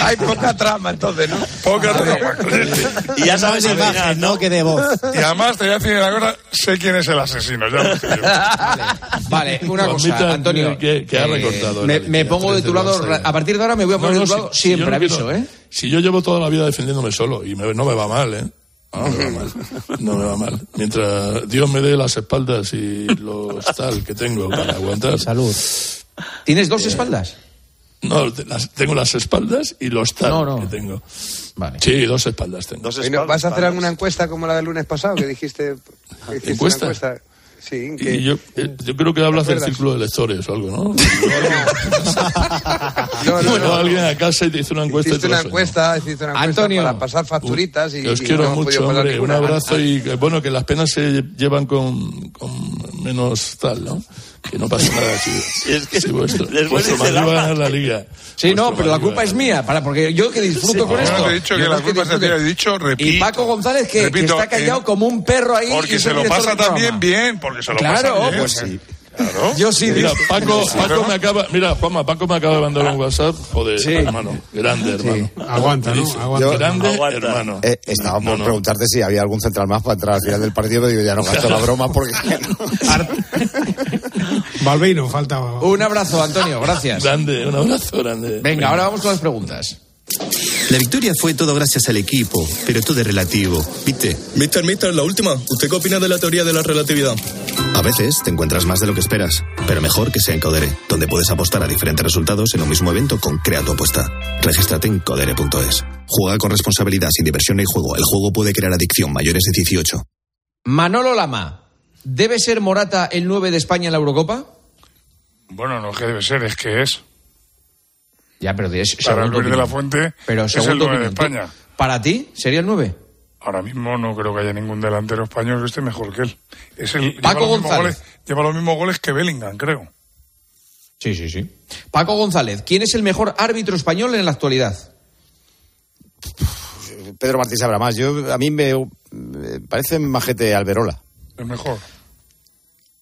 hay poca trama entonces, ¿no? Poca trama. Y ya sabes de el imagen, no que de voz. Y además te voy a decir una cosa, sé quién es el asesino. Ya lo sé yo. Vale, una Juanmita, cosa, Antonio. que- que ha eh, recortado me, la me línea, pongo de tu de lado. A partir de ahora me voy a poner No, de no, tu lado si- si siempre, no aviso, quiero- ¿eh? Si yo llevo toda la vida defendiéndome solo y me- no me va mal, ¿eh? No, me va mal. No me va mal. Mientras Dios me dé las espaldas y los tal que tengo para aguantar. Salud. ¿Tienes dos espaldas? No, las- tengo las espaldas y los tal No, no. que tengo. Vale. Sí, dos espaldas tengo. ¿Vas a hacer espaldas. alguna encuesta como la del lunes pasado que dijiste? que ¿Encuesta? Una encuesta? Sí, que... Y yo, eh, yo creo que hablas del círculo de lectores o algo, ¿no? No, no, Bueno, no. alguien a casa y te hizo una encuesta y Hiciste una encuesta, hiciste una encuesta Antonio. para pasar facturitas y, Que os y quiero mucho, hombre. Un abrazo y que, bueno, que las penas se llevan con, con menos tal, ¿no? Que no pasa nada si, es que si vuestro, vuestro Madrid va a ganar la liga. Sí, no, pero la culpa es mía, para, porque yo que disfruto con Yo esto. no te he dicho Yo que no la que culpa es de dicho, repito. Y Paco González, que, que Repito, está callado eh, como un perro ahí. Porque y se lo pasa también bien, porque se lo Claro, pasa bien. pues sí. sí. Claro. Yo sí. Mira, digo- Paco, Paco me acaba, mira, Juanma, Paco me acaba de mandar un WhatsApp, joder, Sí. hermano, grande, hermano. Aguanta, ¿no? Aguanta. Grande, Aguanta. hermano. Eh, estaba por No, no. preguntarte si había algún central más para entrar al final del partido, pero digo, ya no gasto la broma porque... Balbeino, falta. Un abrazo, Antonio, gracias. Grande, un abrazo grande. Venga, ahora vamos con las preguntas. La victoria fue todo gracias al equipo, pero todo es relativo, ¿viste? Mister, mister, la última. ¿Usted qué opina de la teoría de la relatividad? A veces te encuentras más de lo que esperas, pero mejor que sea en Codere, donde puedes apostar a diferentes resultados en un mismo evento con Crea tu apuesta. Regístrate en codere.es. Juega con responsabilidad, sin diversión ni juego. El juego puede crear adicción mayores de 18. Manolo Lama, ¿debe ser Morata el 9 de España en la Eurocopa? Bueno, no que debe ser, es que es. Ya, pero es Para Luis de la. Fuente Pero es el segundo 9 de. España. ¿Para ti sería el 9? Ahora mismo no creo que haya ningún delantero español que esté mejor que él. Es el, Paco lleva, los mismos González. goles, lleva los mismos goles que Bellingham, creo. Sí, sí, sí. Paco González, ¿quién es el mejor árbitro español en la actualidad? Pedro Martín sabrá más. Yo, a mí me, me parece majete Alberola. El mejor.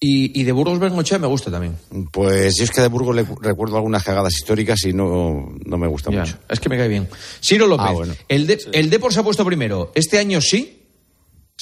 Y, y de Burgos Bengochea me gusta también. Pues yo es que de Burgos le recuerdo algunas cagadas históricas y no, no me gusta Ya, mucho. Es que me cae bien. Ciro López, Ah, bueno. el, de, el Depor se ha puesto primero. ¿Este año sí?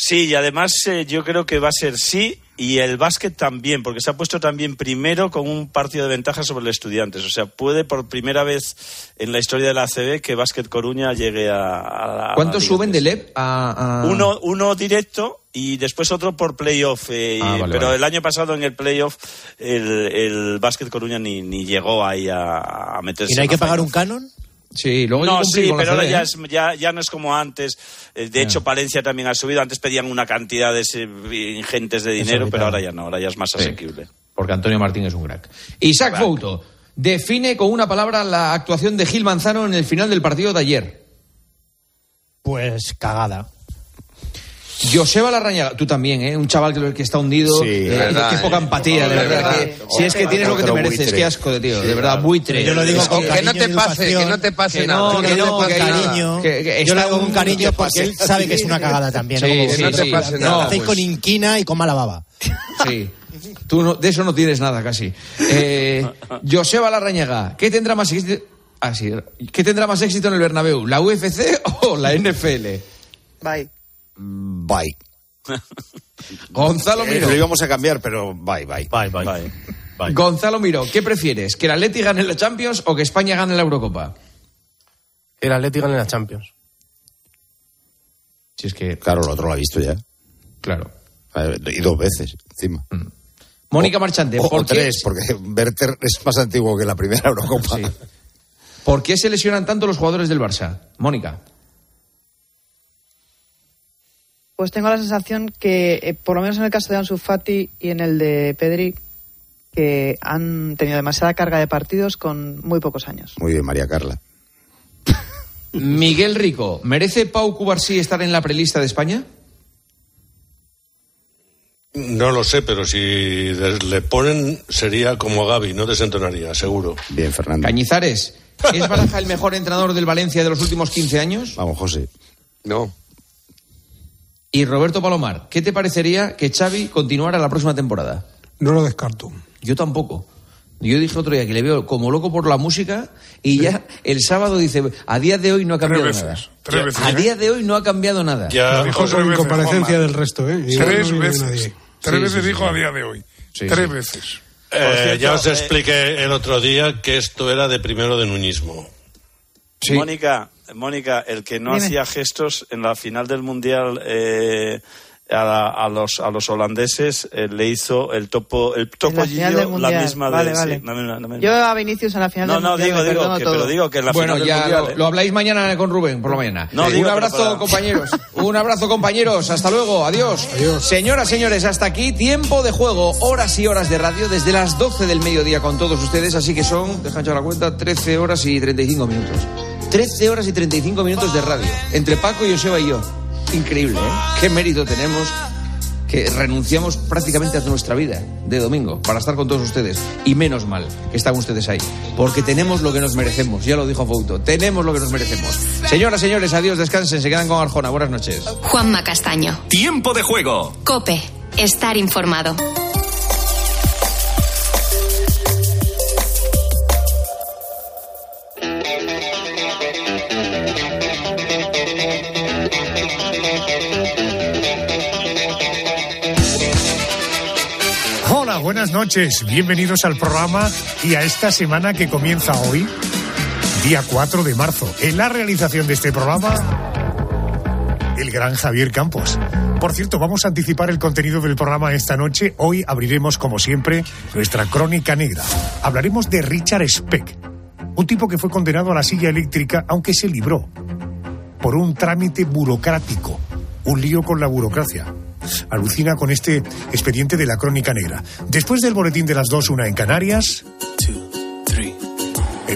Sí, y además eh, yo creo que va a ser sí y el básquet también, porque se ha puesto también primero con un partido de ventaja sobre los estudiantes. O sea, puede por primera vez en la historia de la ACB que Básquet Coruña llegue a... a- a- ¿Cuántos suben de LEP a, a- Uno, uno directo y después otro por playoff. eh, Ah, vale, pero vale. el año pasado en el playoff el, el Básquet Coruña ni, ni llegó ahí a, a meterse. ¿Y no hay que pagar un canon? Sí, luego No, sí, pero ahora ya, ¿eh? es- ya, ya no es como antes. Eh, De hecho, Palencia también ha subido. Antes pedían una cantidad de ese- ingentes de dinero, pero ahora ya no, ahora ya es más Sí. asequible. Porque Antonio Martín es un crack. Isaac Fouto, define con una palabra la actuación de Gil Manzano en el final del partido de ayer. Pues cagada. Joseba Larrañaga, tú también, ¿eh? Un chaval que, que está hundido. Sí, eh, verdad, qué eh. poca empatía, de De verdad. verdad. que- si es que tienes lo que te mereces, buitre. qué asco de tío, de verdad, buitre. Yo lo digo con que- que no cariño te pase, que no te pase nada. no, No, que no, que cariño. que- que Yo lo hago con un- cariño que porque él sabe que es una cagada también. Sí, ¿no? Te pase Lo nada, hacéis pues. con inquina y con mala baba. Sí. Tú no- de eso no tienes nada casi. Eh, Joseba Larrañaga, ¿qué tendrá más éxito? Ah, sí. ¿Qué tendrá más éxito en el Bernabéu? ¿La UFC o la NFL? Bye. Bye. Gonzalo Eh, Miro. lo íbamos a cambiar, pero bye, bye. Bye, bye. Gonzalo Miro, ¿qué prefieres? ¿Que el Atleti gane la Champions o que España gane la Eurocopa? El Atlético en la Champions. Si es que, Claro, lo otro lo ha visto ya. claro. Eh, Y dos veces, encima. Mónica Marchante, O, o ¿por qué, tres, porque Werther es más antiguo que la primera Eurocopa. Sí. ¿por qué se lesionan tanto los jugadores del Barça? Mónica. Pues tengo la sensación que, eh, por lo menos en el caso de Ansu Fati y en el de Pedri, que han tenido demasiada carga de partidos con muy pocos años. Muy bien, María Carla. Miguel Rico, ¿merece Pau Cubarsí estar en la prelista de España? No lo sé, pero si le ponen sería como a Gaby, no desentonaría, seguro. Bien, Fernando. Cañizares, ¿es Baraja el mejor entrenador del Valencia de los últimos 15 años? Vamos, José. No. Y Roberto Palomar, ¿qué te parecería que Xavi continuara la próxima temporada? No lo descarto. Yo tampoco. Yo dije otro día que le veo como loco por la música y ya el sábado dice, a día de hoy no ha cambiado veces, nada. tres veces, a ¿eh? día de hoy no ha cambiado nada. Ya, Lo dijo tres con Juanma. del resto, ¿eh? Y Tres no veces. nadie. Tres Sí, veces sí, dijo sí. a día de hoy. Sí, Tres sí. veces. eh, cierto, ya os eh, expliqué el otro día que esto era de primero de nuñismo. Sí. Mónica, Mónica, el que no Dime. hacía gestos en la final del mundial eh, a, a los a los holandeses eh, le hizo el topo el topo del la misma vale, de vale. sí. Yo a Vinicius en la final no del no mundial digo digo que, todo. pero digo que en la Bueno, final del ya mundial lo, ¿eh? lo habláis mañana con Rubén por la mañana. No, Un digo, abrazo, pero para- compañeros. Un abrazo, compañeros. Hasta luego. Adiós. Señoras, señores, hasta aquí tiempo de juego. Horas y horas de radio desde las 12 del mediodía con todos ustedes. Así que son, deja echar la cuenta, 13 horas y 35 minutos. 13 horas y 35 minutos de radio. Entre Paco, Joseba y yo. Increíble, ¿eh? Qué mérito tenemos que renunciamos prácticamente a nuestra vida de domingo para estar con todos ustedes. Y menos mal que están ustedes ahí. Porque tenemos lo que nos merecemos. Ya lo dijo Fouto. Tenemos lo que nos merecemos. Señoras, señores, adiós, descansen. Se quedan con Arjona. Buenas noches. Juanma Castaño. Tiempo de juego. Cope. Estar informado. Buenas noches. Bienvenidos al programa y a esta semana que comienza hoy, día 4 de marzo. En la realización de este programa, el gran Javier Campos. Por cierto, vamos a anticipar el contenido del programa esta noche. Hoy abriremos, como siempre, nuestra crónica negra. Hablaremos de Richard Speck, un tipo que fue condenado a la silla eléctrica, aunque se libró por un trámite burocrático, un lío con la burocracia. Alucina con este expediente de la crónica negra. Después del boletín de las dos, una en Canarias.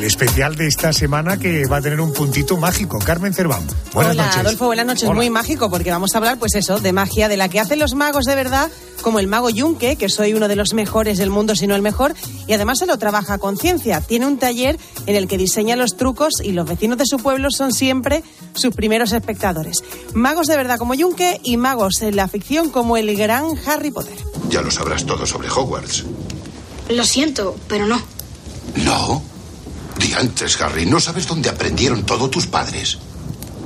El especial de esta semana que va a tener un puntito mágico. Carmen Cerván. Buenas Hola, noches. Adolfo, buenas noches. Hola. Muy mágico porque vamos a hablar, pues eso, de magia, de la que hacen los magos de verdad, como el mago Yunque, que soy uno de los mejores del mundo, si no el mejor, y además se lo trabaja con ciencia. Tiene un taller en el que diseña los trucos y los vecinos de su pueblo son siempre sus primeros espectadores. Magos de verdad como Yunque y magos en la ficción como el gran Harry Potter. Ya lo sabrás todo sobre Hogwarts. Lo siento, pero no. No. Diantres, Harry, ¿no sabes dónde aprendieron todo tus padres?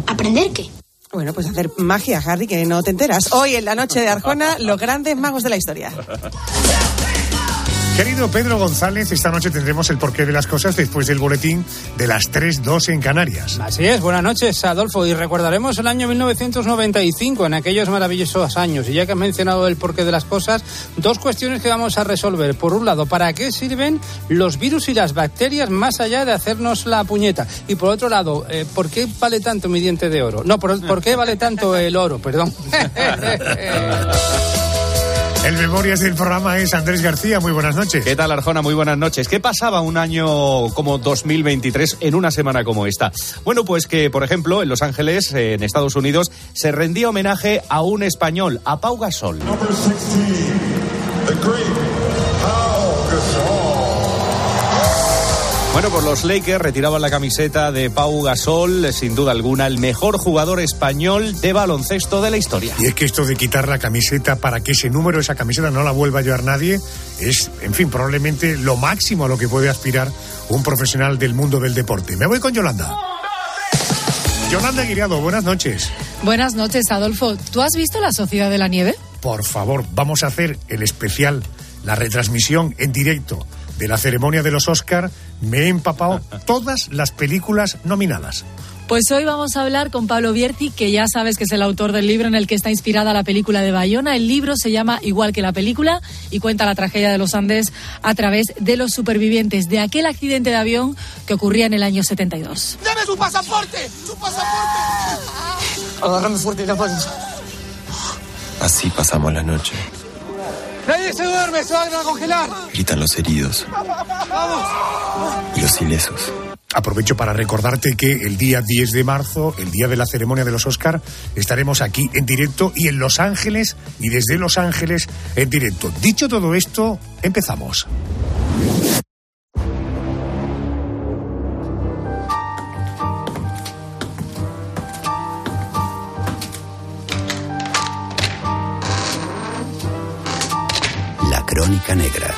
¿Aprender qué? Bueno, pues hacer magia, Harry, que no te enteras. Hoy en la noche de Arjona, los grandes magos de la historia. Querido Pedro González, esta noche tendremos el porqué de las cosas después del boletín de las 3.2 en Canarias. Así es, buenas noches, Adolfo. Y recordaremos el año 1995, en aquellos maravillosos años. Y ya que has mencionado el porqué de las cosas, dos cuestiones que vamos a resolver. Por un lado, ¿para qué sirven los virus y las bacterias más allá de hacernos la puñeta? Y por otro lado, eh, ¿por qué vale tanto mi diente de oro? No, ¿por, ¿por qué vale tanto el oro? Perdón. El Memorias del programa es Andrés García. Muy buenas noches. ¿Qué tal, Arjona? Muy buenas noches. ¿Qué pasaba un año como 2023 en una semana como esta? Bueno, pues que, por ejemplo, en Los Ángeles, en Estados Unidos, se rendía homenaje a un español, a Pau Gasol. Bueno, pues los Lakers retiraban la camiseta de Pau Gasol, sin duda alguna, el mejor jugador español de baloncesto de la historia. Y es que esto de quitar la camiseta para que ese número, esa camiseta no la vuelva a llevar nadie, es, en fin, probablemente lo máximo a lo que puede aspirar un profesional del mundo del deporte. Me voy con Yolanda. Yolanda Guiriado, buenas noches. Buenas noches, Adolfo. ¿Tú has visto la Sociedad de la Nieve? Por favor, vamos a hacer el especial, la retransmisión en directo de la ceremonia de los Oscar. Me he empapado todas las películas nominadas. Pues hoy vamos a hablar con Pablo Vierti, que ya sabes que es el autor del libro en el que está inspirada la película de Bayona. El libro se llama igual que la película y cuenta la tragedia de los Andes a través de los supervivientes de aquel accidente de avión que ocurría en el año 72. ¡Dame su pasaporte! ¡Su pasaporte! Agárrame fuerte, la palma. Así pasamos la noche. ¡Nadie se duerme! ¡Se van a congelar! Gritan los heridos y los ilesos. Aprovecho para recordarte que el día 10 de marzo, el día de la ceremonia de los Oscar, estaremos aquí en directo y en Los Ángeles y desde Los Ángeles en directo. Dicho todo esto, empezamos. negra.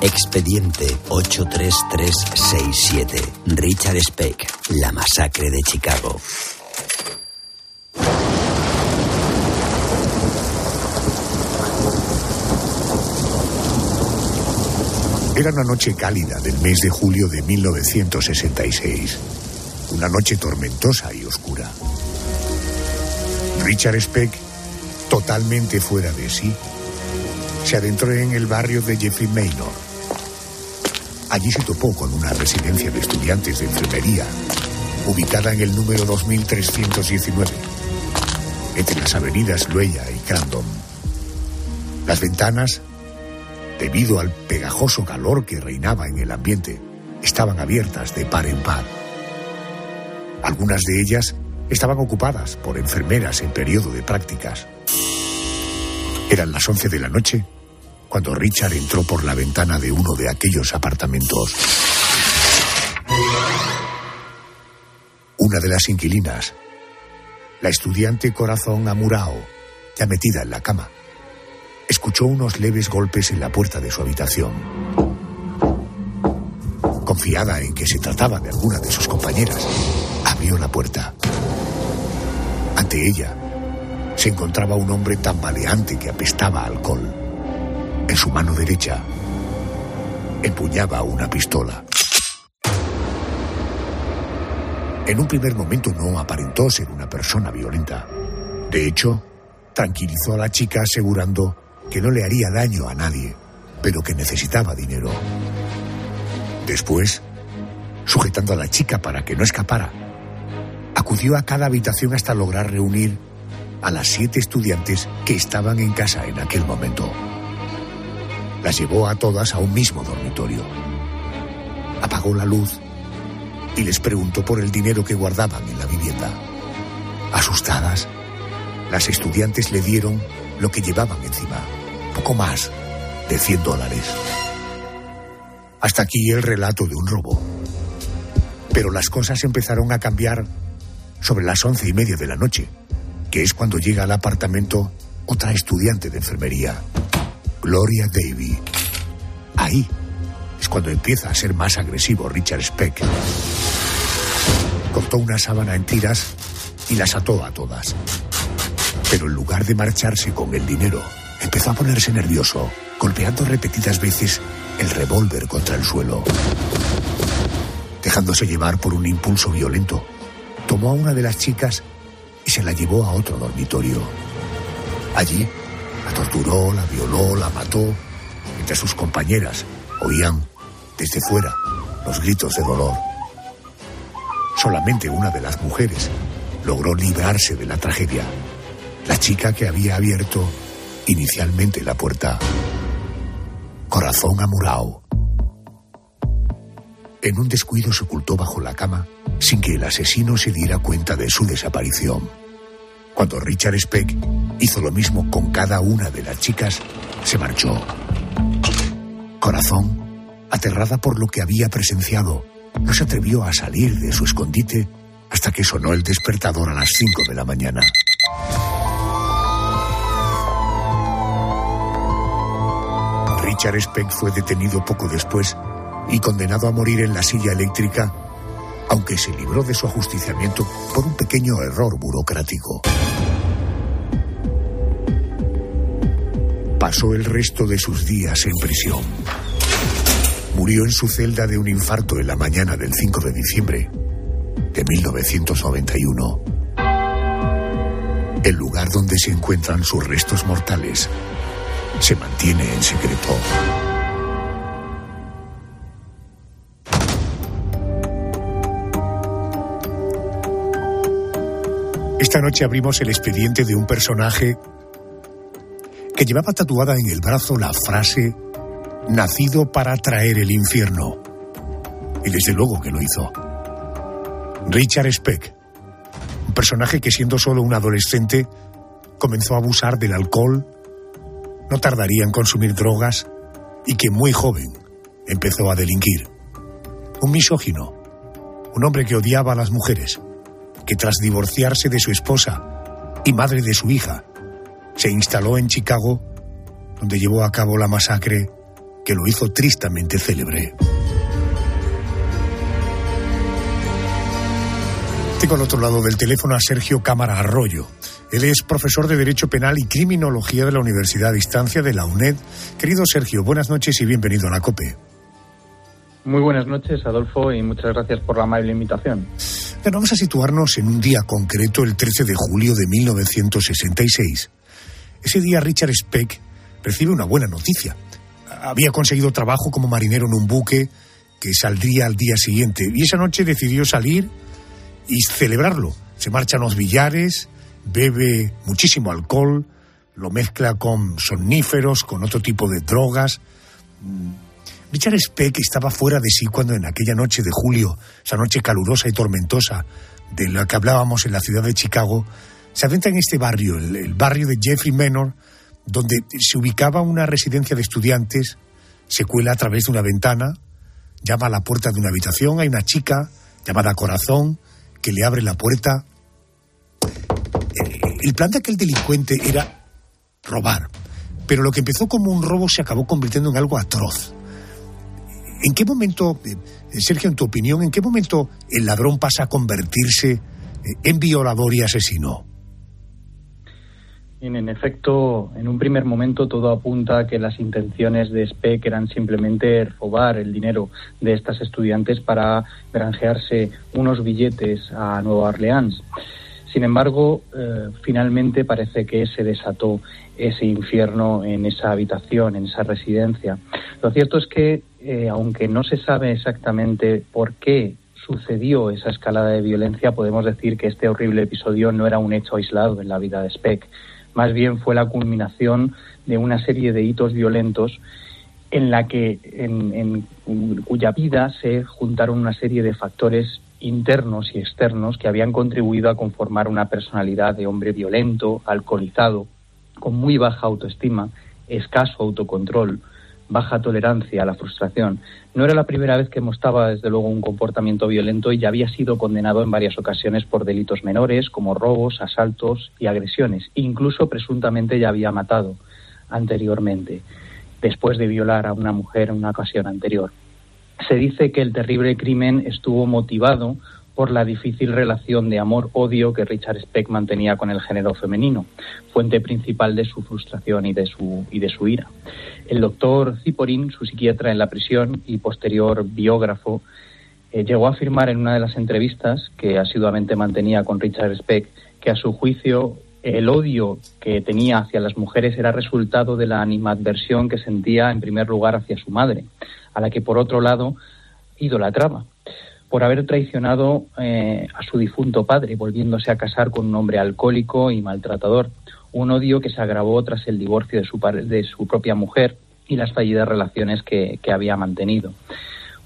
Expediente 83367. Richard Speck. La masacre de Chicago. Era una noche cálida del mes de julio de 1966. Una noche tormentosa y oscura. Richard Speck, totalmente fuera de sí, se adentró en el barrio de Jeffrey Maynor. Allí se topó con una residencia de estudiantes de enfermería, ubicada en el número 2319, entre las avenidas Luella y Crandon. Las ventanas, debido al pegajoso calor que reinaba en el ambiente, estaban abiertas de par en par. Algunas de ellas estaban ocupadas por enfermeras en periodo de prácticas. Eran las 11 de la noche cuando Richard entró por la ventana de uno de aquellos apartamentos. Una de las inquilinas, la estudiante Corazón Amurao, ya metida en la cama, escuchó unos leves golpes en la puerta de su habitación. Confiada en que se trataba de alguna de sus compañeras, abrió la puerta. Ante ella se encontraba un hombre tambaleante que apestaba alcohol. En su mano derecha empuñaba una pistola. En un primer momento no aparentó ser una persona violenta. De hecho, tranquilizó a la chica asegurando que no le haría daño a nadie, pero que necesitaba dinero. Después, sujetando a la chica para que no escapara, acudió a cada habitación hasta lograr reunir a las siete estudiantes que estaban en casa en aquel momento. Las llevó a todas a un mismo dormitorio. Apagó la luz y les preguntó por el dinero que guardaban en la vivienda. Asustadas, las estudiantes le dieron lo que llevaban encima, poco más de 100 dólares. Hasta aquí el relato de un robo. Pero las cosas empezaron a cambiar sobre las once y media de la noche, que es cuando llega al apartamento otra estudiante de enfermería, Gloria Davy. Ahí es cuando empieza a ser más agresivo Richard Speck. Cortó una sábana en tiras y las ató a todas. Pero en lugar de marcharse con el dinero, empezó a ponerse nervioso, golpeando repetidas veces el revólver contra el suelo. Dejándose llevar por un impulso violento, tomó a una de las chicas y se la llevó a otro dormitorio. Allí la torturó, la violó, la mató, mientras sus compañeras oían desde fuera los gritos de dolor. Solamente una de las mujeres logró librarse de la tragedia, la chica que había abierto inicialmente la puerta. Corazón amurao. En un descuido se ocultó bajo la cama sin que el asesino se diera cuenta de su desaparición. Cuando Richard Speck hizo lo mismo con cada una de las chicas, se marchó. Corazón, aterrada por lo que había presenciado, no se atrevió a salir de su escondite hasta que sonó el despertador a las 5 de la mañana. Richard Speck fue detenido poco después y condenado a morir en la silla eléctrica, aunque se libró de su ajusticiamiento por un pequeño error burocrático. Pasó el resto de sus días en prisión. Murió en su celda de un infarto en la mañana del 5 de diciembre de 1991. El lugar donde se encuentran sus restos mortales se mantiene en secreto. Esta noche abrimos el expediente de un personaje que llevaba tatuada en el brazo la frase nacido para traer el infierno. Y desde luego que lo hizo. Richard Speck, un personaje que siendo solo un adolescente comenzó a abusar del alcohol, no tardaría en consumir drogas y que muy joven empezó a delinquir. Un misógino, un hombre que odiaba a las mujeres, que tras divorciarse de su esposa y madre de su hija, se instaló en Chicago, donde llevó a cabo la masacre que lo hizo tristemente célebre. Tengo al otro lado del teléfono a Sergio Cámara Arroyo. Él es profesor de Derecho Penal y Criminología de la Universidad a Distancia de la UNED. Querido Sergio, buenas noches y bienvenido a la COPE. Muy buenas noches, Adolfo, y muchas gracias por la amable invitación. Bueno, vamos a situarnos en un día concreto, el 13 de julio de 1966. Ese día Richard Speck recibe una buena noticia. Había conseguido trabajo como marinero en un buque que saldría al día siguiente y esa noche decidió salir y celebrarlo. Se marcha a los billares, bebe muchísimo alcohol, lo mezcla con somníferos, con otro tipo de drogas. Richard Speck estaba fuera de sí cuando en aquella noche de julio, esa noche calurosa y tormentosa de la que hablábamos en la ciudad de Chicago, se adentra en este barrio, el, el barrio de Jeffrey Menor, donde se ubicaba una residencia de estudiantes, se cuela a través de una ventana, llama a la puerta de una habitación, hay una chica llamada Corazón que le abre la puerta. El plan de aquel delincuente era robar, pero lo que empezó como un robo se acabó convirtiendo en algo atroz. ¿En qué momento, eh, Sergio, en tu opinión, en qué momento el ladrón pasa a convertirse eh, en violador y asesino? En efecto, en un primer momento todo apunta a que las intenciones de Speck eran simplemente robar el dinero de estas estudiantes para granjearse unos billetes a Nueva Orleans. Sin embargo, eh, finalmente parece que se desató ese infierno en esa habitación, en esa residencia. Lo cierto es que, eh, aunque no se sabe exactamente por qué sucedió esa escalada de violencia, podemos decir que este horrible episodio no era un hecho aislado en la vida de Speck. Más bien fue la culminación de una serie de hitos violentos en la que en, cuya vida se juntaron una serie de factores internos y externos que habían contribuido a conformar una personalidad de hombre violento, alcoholizado, con muy baja autoestima, escaso autocontrol, baja tolerancia a la frustración. No era la primera vez que mostraba, desde luego, un comportamiento violento y ya había sido condenado en varias ocasiones por delitos menores, como robos, asaltos y agresiones. Incluso presuntamente ya había matado anteriormente, después de violar a una mujer en una ocasión anterior. Se dice que el terrible crimen estuvo motivado por la difícil relación de amor-odio que Richard Speck mantenía con el género femenino, fuente principal de su frustración y de su, y de su ira. El doctor Ziporin, su psiquiatra en la prisión y posterior biógrafo, eh, llegó a afirmar en una de las entrevistas que asiduamente mantenía con Richard Speck que a su juicio el odio que tenía hacia las mujeres era resultado de la animadversión que sentía en primer lugar hacia su madre, a la que por otro lado idolatraba por haber traicionado eh, a su difunto padre, volviéndose a casar con un hombre alcohólico y maltratador. Un odio que se agravó tras el divorcio de su, de su propia mujer y las fallidas relaciones que, que había mantenido.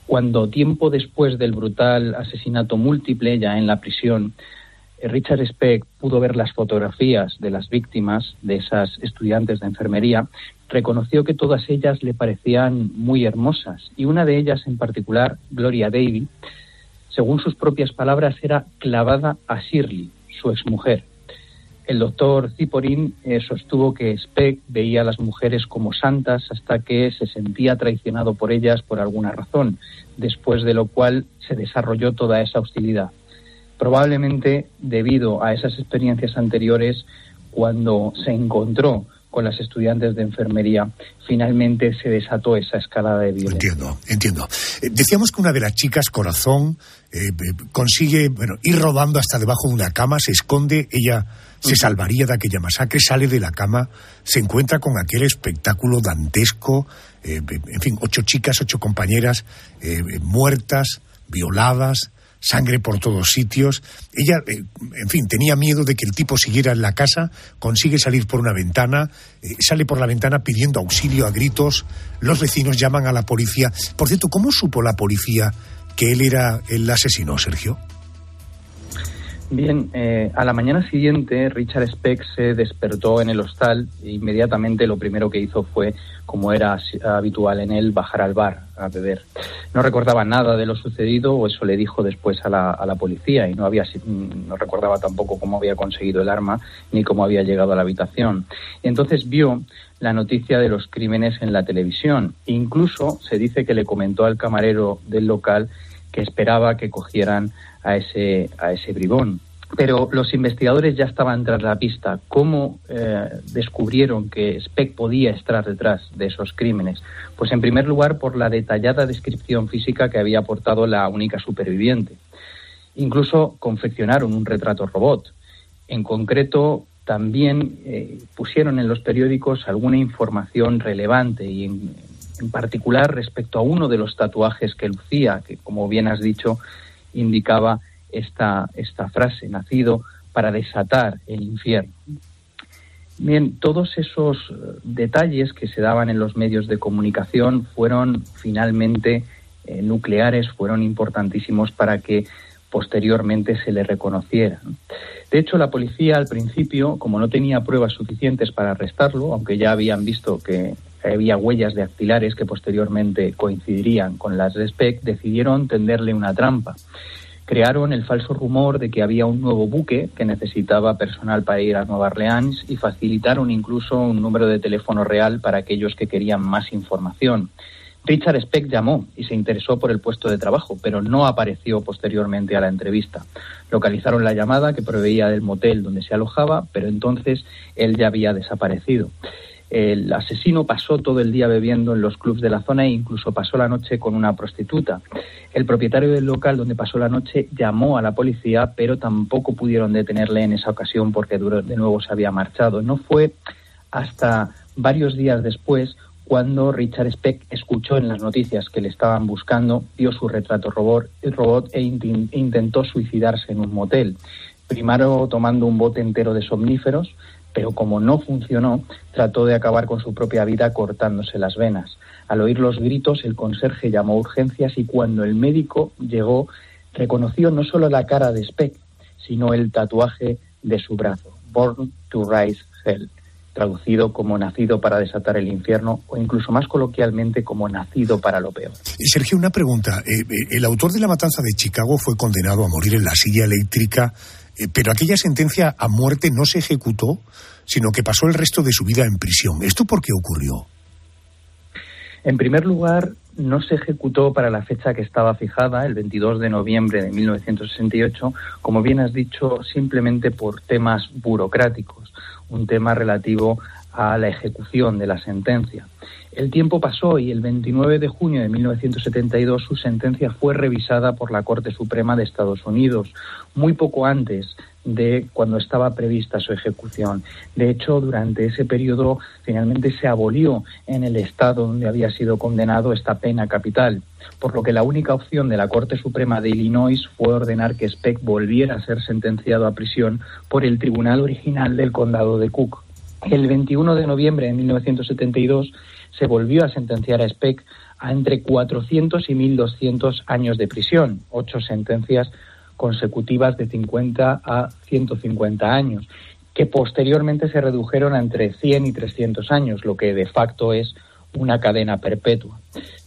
Cuando tiempo después del brutal asesinato múltiple, ya en la prisión, eh, Richard Speck pudo ver las fotografías de las víctimas, de esas estudiantes de enfermería, reconoció que todas ellas le parecían muy hermosas y una de ellas en particular, Gloria Davy, según sus propias palabras, era clavada a Shirley, su exmujer. El doctor Ziporin eh, sostuvo que Speck veía a las mujeres como santas hasta que se sentía traicionado por ellas por alguna razón, después de lo cual se desarrolló toda esa hostilidad. Probablemente debido a esas experiencias anteriores, cuando se encontró con las estudiantes de enfermería, finalmente se desató esa escalada de violencia. Entiendo, entiendo. Eh, decíamos que una de las chicas, Corazón, eh, consigue bueno, ir rodando hasta debajo de una cama, se esconde, ella se salvaría de aquella masacre, sale de la cama, se encuentra con aquel espectáculo dantesco, eh, en fin, ocho chicas, ocho compañeras muertas, violadas, sangre por todos sitios. Ella, eh, en fin, tenía miedo de que el tipo siguiera en la casa, consigue salir por una ventana, eh, sale por la ventana pidiendo auxilio a gritos, los vecinos llaman a la policía. Por cierto, ¿cómo supo la policía que él era el asesino, Sergio? Bien, eh, a la mañana siguiente Richard Speck se despertó en el hostal e inmediatamente lo primero que hizo fue, como era habitual en él, bajar al bar a beber. No recordaba nada de lo sucedido o eso le dijo después a la, a la policía y no, había, no recordaba tampoco cómo había conseguido el arma ni cómo había llegado a la habitación. Entonces vio la noticia de los crímenes en la televisión. Incluso se dice que le comentó al camarero del local que esperaba que cogieran a ese, a ese bribón. Pero los investigadores ya estaban tras la pista. ¿Cómo eh, descubrieron que Speck podía estar detrás de esos crímenes? Pues en primer lugar por la detallada descripción física que había aportado la única superviviente. Incluso confeccionaron un retrato robot. En concreto, también eh, pusieron en los periódicos alguna información relevante y en, en particular respecto a uno de los tatuajes que lucía, que como bien has dicho, indicaba esta, esta frase, nacido para desatar el infierno. Bien, todos esos eh, detalles que se daban en los medios de comunicación fueron finalmente eh, nucleares, fueron importantísimos para que posteriormente se le reconociera. De hecho, la policía al principio, como no tenía pruebas suficientes para arrestarlo, aunque ya habían visto que había huellas de dactilares que posteriormente coincidirían con las de Speck, decidieron tenderle una trampa crearon el falso rumor de que había un nuevo buque que necesitaba personal para ir a Nueva Orleans y facilitaron incluso un número de teléfono real para aquellos que querían más información. Richard Speck llamó y se interesó por el puesto de trabajo, pero no apareció posteriormente a la entrevista. Localizaron la llamada que proveía del motel donde se alojaba, pero entonces él ya había desaparecido. El asesino pasó todo el día bebiendo en los clubs de la zona e incluso pasó la noche con una prostituta. El propietario del local donde pasó la noche llamó a la policía, pero tampoco pudieron detenerle en esa ocasión porque de nuevo se había marchado. No fue hasta varios días después cuando Richard Speck escuchó en las noticias que le estaban buscando, vio su retrato robot, robot e intentó suicidarse en un motel. Primero tomando un bote entero de somníferos, pero como no funcionó, trató de acabar con su propia vida cortándose las venas. Al oír los gritos, el conserje llamó a urgencias y cuando el médico llegó, reconoció no solo la cara de Speck, sino el tatuaje de su brazo, Born to Rise Hell, traducido como nacido para desatar el infierno o incluso más coloquialmente como nacido para lo peor. Sergio, una pregunta. Eh, eh, el autor de la matanza de Chicago fue condenado a morir en la silla eléctrica eh, pero aquella sentencia a muerte no se ejecutó, sino que pasó el resto de su vida en prisión. ¿Esto por qué ocurrió? En primer lugar, no se ejecutó para la fecha que estaba fijada, el 22 de noviembre de 1968, como bien has dicho, simplemente por temas burocráticos, un tema relativo a la ejecución de la sentencia. El tiempo pasó y el 29 de junio de 1972 su sentencia fue revisada por la Corte Suprema de Estados Unidos, muy poco antes de cuando estaba prevista su ejecución. De hecho, durante ese periodo finalmente se abolió en el estado donde había sido condenado esta pena capital, por lo que la única opción de la Corte Suprema de Illinois fue ordenar que Speck volviera a ser sentenciado a prisión por el tribunal original del condado de Cook. El 21 de noviembre de 1972 se volvió a sentenciar a Speck a entre 400 y 1.200 años de prisión, ocho sentencias consecutivas de 50 a 150 años, que posteriormente se redujeron a entre 100 y 300 años, lo que de facto es una cadena perpetua.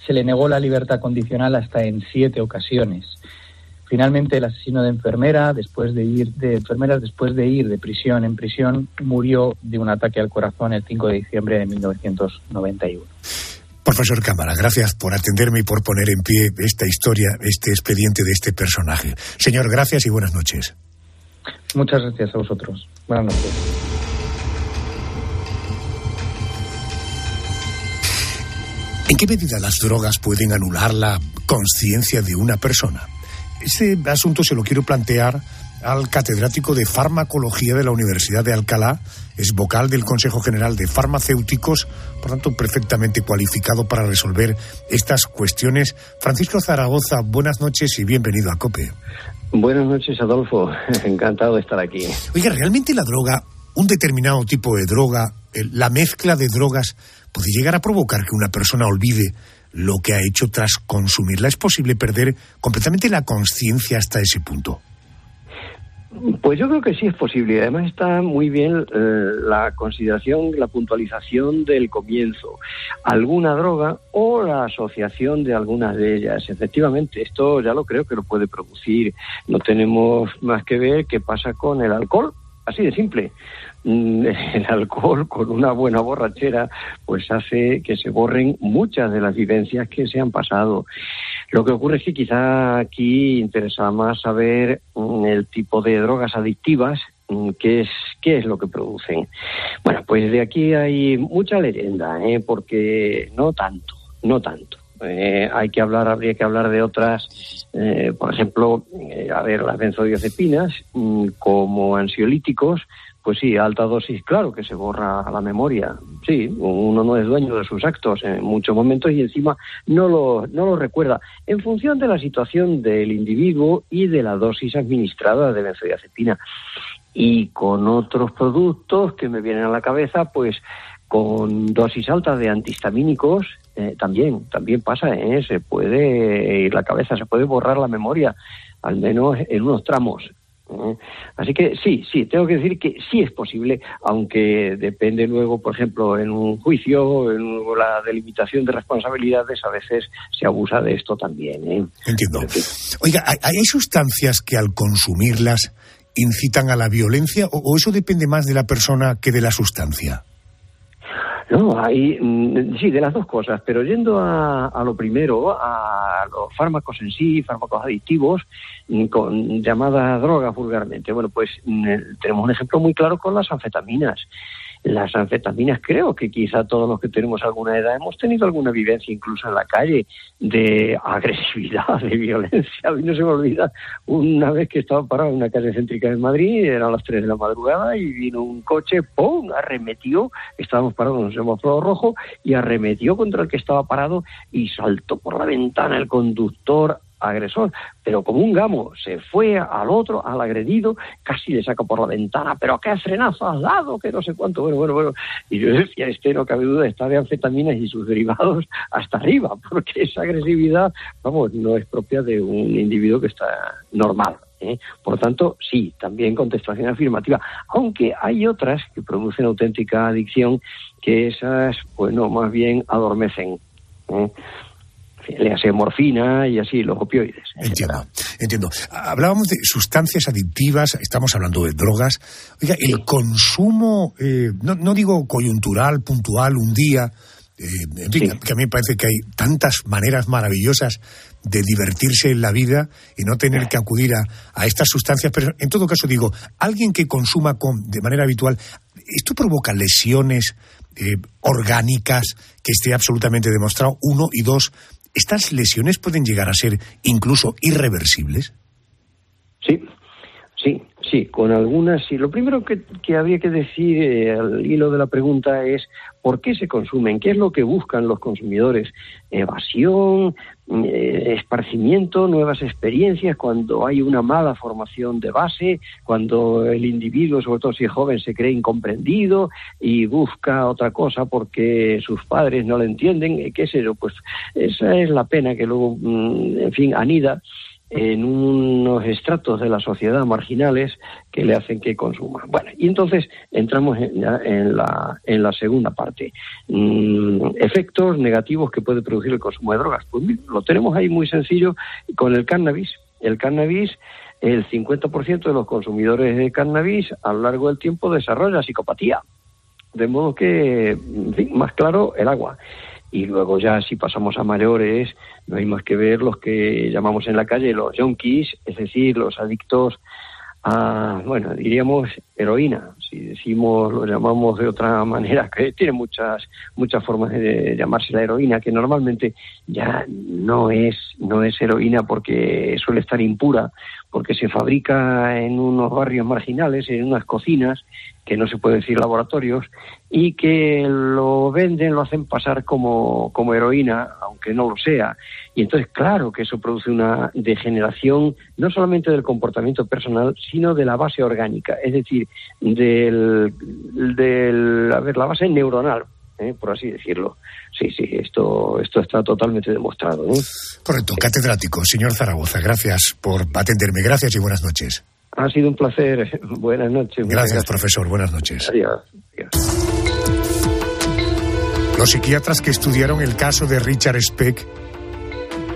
Se le negó la libertad condicional hasta en siete ocasiones. Finalmente, el asesino de enfermera, después de ir de enfermeras, después de ir de prisión en prisión, murió de un ataque al corazón el 5 de diciembre de 1991. Profesor Cámara, gracias por atenderme y por poner en pie esta historia, este expediente de este personaje. Señor, gracias y buenas noches. Muchas gracias a vosotros. Buenas noches. ¿En qué medida las drogas pueden anular la conciencia de una persona? Este asunto se lo quiero plantear al catedrático de farmacología de la Universidad de Alcalá, es vocal del Consejo General de Farmacéuticos, por tanto perfectamente cualificado para resolver estas cuestiones. Francisco Zaragoza, buenas noches y bienvenido a COPE. Buenas noches, Adolfo. Encantado de estar aquí. Oiga, ¿realmente la droga, un determinado tipo de droga, la mezcla de drogas, puede llegar a provocar que una persona olvide lo que ha hecho tras consumirla. ¿Es posible perder completamente la conciencia hasta ese punto? Pues yo creo que sí es posible. Además está muy bien eh, la consideración, la puntualización del comienzo. Alguna droga o la asociación de algunas de ellas. Efectivamente, esto ya lo creo que lo puede producir. No tenemos más que ver qué pasa con el alcohol. Así de simple. Mm, El alcohol con una buena borrachera pues hace que se borren muchas de las vivencias que se han pasado. Lo que ocurre es que quizá aquí interesa más saber mm, el tipo de drogas adictivas, mm, qué es, qué es lo que producen. Bueno, pues de aquí hay mucha leyenda, ¿eh? porque no tanto, no tanto. Eh, hay que hablar, habría que hablar de otras, eh, por ejemplo, eh, a ver, las benzodiazepinas como ansiolíticos, pues sí, alta dosis, claro que se borra la memoria. Sí, uno no es dueño de sus actos en muchos momentos y encima no lo, no lo recuerda. En función de la situación del individuo y de la dosis administrada de benzodiazepina. Y con otros productos que me vienen a la cabeza, pues con dosis altas de antihistamínicos, eh, también, también pasa, ¿eh? se puede ir la cabeza, se puede borrar la memoria, al menos en unos tramos. Así que sí, sí, tengo que decir que sí es posible, aunque depende luego, por ejemplo, en un juicio, en la delimitación de responsabilidades, a veces se abusa de esto también. ¿eh? Entiendo. Oiga, ¿hay, sustancias que al consumirlas incitan a la violencia o eso depende más de la persona que de la sustancia? No, hay, mm, sí, de las dos cosas, pero yendo a, a lo primero, a los fármacos en sí, fármacos adictivos, mm, con llamadas drogas vulgarmente. Bueno, pues mm, tenemos un ejemplo muy claro con las anfetaminas. Las anfetaminas, creo que quizá todos los que tenemos alguna edad hemos tenido alguna vivencia, incluso en la calle, de agresividad, de violencia. A mí no se me olvida una vez que estaba parado en una calle céntrica de Madrid, eran las 3 de la madrugada, y vino un coche, ¡pum! arremetió, estábamos parados en un semáforo rojo, y arremetió contra el que estaba parado y saltó por la ventana el conductor agresor, pero como un gamo se fue al otro, al agredido, casi le saca por la ventana, pero qué frenazo has dado, que no sé cuánto, bueno, bueno, bueno. Y yo decía, este no cabe duda, está de anfetaminas y sus derivados hasta arriba, porque esa agresividad, vamos, no es propia de un individuo que está normal. ¿eh? Por tanto, sí, también contestación afirmativa, aunque hay otras que producen auténtica adicción, que esas, bueno, más bien adormecen. ¿eh? Le hace morfina y así, los opioides. Entiendo, entiendo. Hablábamos de sustancias adictivas, estamos hablando de drogas. Oiga, el consumo, eh, no, no, digo coyuntural, puntual, un día, eh, en fin, sí. que a mí me parece que hay tantas maneras maravillosas de divertirse en la vida y no tener que acudir a, a estas sustancias, pero en todo caso digo, alguien que consuma con, de manera habitual, ¿esto provoca lesiones eh, orgánicas que esté absolutamente demostrado? Uno y dos, ¿Estas lesiones pueden llegar a ser incluso irreversibles? Sí, sí, sí, con algunas sí. Lo primero que, que habría que decir eh, al hilo de la pregunta es por qué se consumen, qué es lo que buscan los consumidores. Evasión, eh, esparcimiento, nuevas experiencias, cuando hay una mala formación de base, cuando el individuo, sobre todo si es joven, se cree incomprendido y busca otra cosa porque sus padres no le entienden, qué sé yo, pues esa es la pena que luego, mm, en fin, anida en unos estratos de la sociedad marginales que le hacen que consuma. Bueno, y entonces entramos en, en, la, en la segunda parte. Mm, efectos negativos que puede producir el consumo de drogas. Pues lo tenemos ahí muy sencillo con el cannabis. El cannabis, el 50% de los consumidores de cannabis a lo largo del tiempo desarrolla psicopatía. De modo que, más claro, el agua y luego ya si pasamos a mayores no hay más que ver los que llamamos en la calle los junkies, es decir, los adictos a, bueno, diríamos heroína, si decimos, lo llamamos de otra manera, que tiene muchas, muchas formas de llamarse la heroína, que normalmente ya no es, no es heroína porque suele estar impura, porque se fabrica en unos barrios marginales, en unas cocinas, que no se puede decir laboratorios, y que lo venden, lo hacen pasar como, como heroína, aunque no lo sea. Y entonces, claro que eso produce una degeneración no solamente del comportamiento personal, sino de la base orgánica, es decir, del, del a ver, la base neuronal, ¿eh? por así decirlo. Sí, sí, esto, esto está totalmente demostrado. ¿no? Correcto, catedrático. Señor Zaragoza, gracias por atenderme. Gracias y buenas noches. Ha sido un placer. Buenas noches. Gracias, profesor. Buenas noches. Adiós. Los psiquiatras que estudiaron el caso de Richard Speck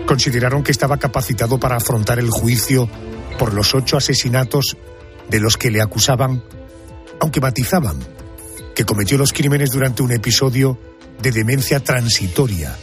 consideraron que estaba capacitado para afrontar el juicio por los ocho asesinatos de los que le acusaban, aunque matizaban que cometió los crímenes durante un episodio de demencia transitoria